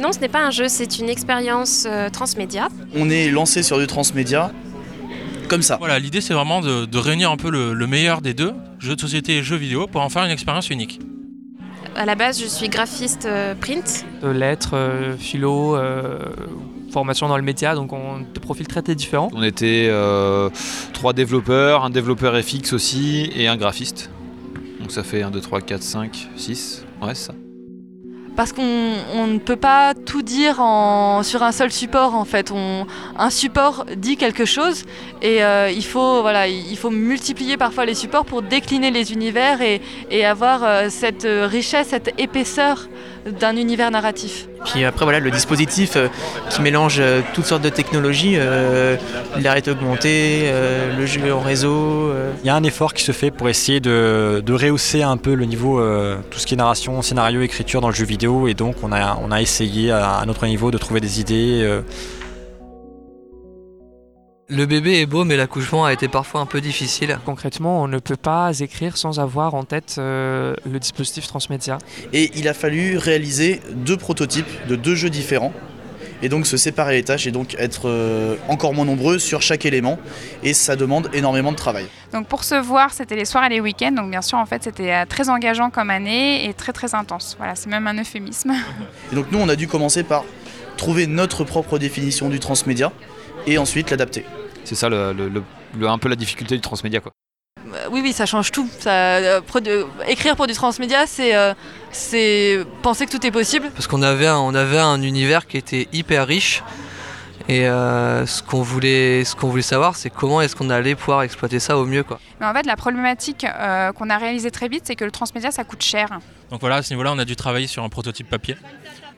Non, ce n'est pas un jeu, c'est une expérience euh, transmédia. On est lancé sur du transmédia comme ça. Voilà, l'idée c'est vraiment de, de réunir un peu le, le meilleur des deux, jeux de société et jeux vidéo, pour en faire une expérience unique. À la base, je suis graphiste euh, print. de lettres, euh, philo, euh, formation dans le média, donc on des profils très très différents. On était euh, trois développeurs, un développeur FX aussi et un graphiste. Donc ça fait 1, 2, 3, 4, 5, 6. Ouais, c'est ça. Parce qu'on on ne peut pas tout dire sur un seul support en fait. Un support dit quelque chose et euh, il, faut, voilà, il faut multiplier parfois les supports pour décliner les univers et, et avoir euh, cette euh, richesse, cette épaisseur d'un univers narratif. Puis après, voilà, le dispositif euh, qui mélange euh, toutes sortes de technologies, euh, la réalité augmentée, euh, le jeu en réseau. Il y a un effort qui se fait pour essayer de, rehausser un peu le niveau, tout ce qui est narration, scénario, écriture dans le jeu vidéo. Et donc, on a, on a essayé à, à notre niveau de trouver des idées. Le bébé est beau, mais l'accouchement a été parfois un peu difficile. Concrètement, on ne peut pas écrire sans avoir en tête euh, le dispositif transmédia. Et il a fallu réaliser deux prototypes de deux jeux différents. Et donc se séparer les tâches et donc être euh, encore moins nombreux sur chaque élément. Et ça demande énormément de travail. Donc pour se voir, c'était les soirs et les week-ends. Donc bien sûr, en fait, c'était euh, très engageant comme année et très très intense. Voilà, c'est même un euphémisme. Et donc nous, on a dû commencer par trouver notre propre définition du transmédia et ensuite l'adapter. C'est ça le, le- le- le- un peu la difficulté du transmédia. Quoi. Euh, Oui, oui, ça change tout. Ça, euh, produ- écrire pour du transmédia, c'est euh, c'est penser que tout est possible. Parce qu'on avait, un- on avait un univers qui était hyper riche. Et euh, ce qu'on voulait, ce qu'on voulait savoir, c'est comment est-ce qu'on allait pouvoir exploiter ça au mieux. Quoi. Mais en fait, la problématique euh, qu'on a réalisée très vite, c'est que le transmédia, ça coûte cher. Donc voilà, à ce niveau-là, on a dû travailler sur un prototype papier,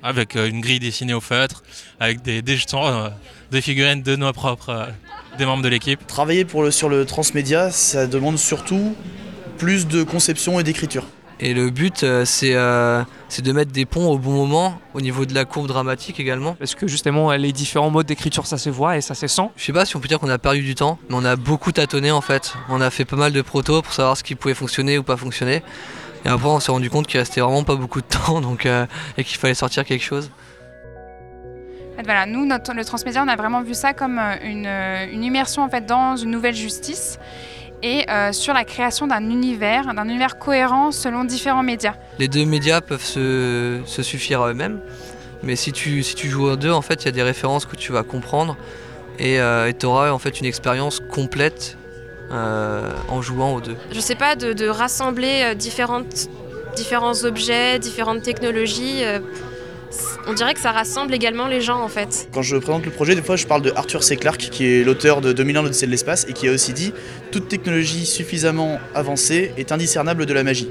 avec euh, une grille dessinée au feutre, avec des, des jetons, euh, des figurines de nos propres, euh, des membres de l'équipe. Travailler pour le, sur le transmédia, ça demande surtout plus de conception et d'écriture. Et le but, euh, c'est euh, c'est de mettre des ponts au bon moment, au niveau de la courbe dramatique également. Parce que justement, les différents modes d'écriture, ça se voit et ça se sent. Je sais pas si on peut dire qu'on a perdu du temps, mais on a beaucoup tâtonné en fait. On a fait pas mal de protos pour savoir ce qui pouvait fonctionner ou pas fonctionner. Et après, on s'est rendu compte qu'il restait vraiment pas beaucoup de temps donc, euh, et qu'il fallait sortir quelque chose. En fait, voilà, nous, notre, le transmédia, on a vraiment vu ça comme une, une immersion en fait, dans une nouvelle justice et euh, sur la création d'un univers, d'un univers cohérent selon différents médias. Les deux médias peuvent se, se suffire à eux-mêmes, mais si tu, si tu joues en deux, en fait, il y a des références que tu vas comprendre et tu auras en fait une expérience complète euh, en jouant aux deux. Je sais pas, de, de rassembler euh, différentes, différents objets, différentes technologies. euh, on dirait que ça rassemble également les gens en fait. Quand je présente le projet, des fois je parle de Arthur C. Clarke, qui est l'auteur de 2001 l'Odyssée de l'espace, et qui a aussi dit Toute technologie suffisamment avancée est indiscernable de la magie.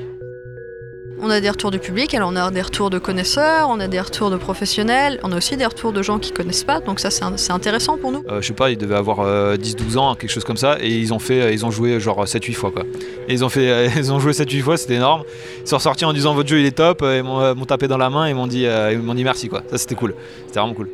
On a des retours du public, alors on a des retours de connaisseurs, on a des retours de professionnels, on a aussi des retours de gens qui connaissent pas, donc ça c'est intéressant pour nous. Euh, je sais pas, ils devaient avoir euh, 10-12 ans, quelque chose comme ça, et ils ont fait, ils ont joué genre 7-8 fois quoi. Et ils ont fait, ils ont joué 7-8 fois, c'était énorme. Ils sont ressortis en disant votre jeu il est top, euh, ils m'ont euh, tapé dans la main et m'ont dit, euh, ils m'ont dit merci quoi. Ça c'était cool, c'était vraiment cool.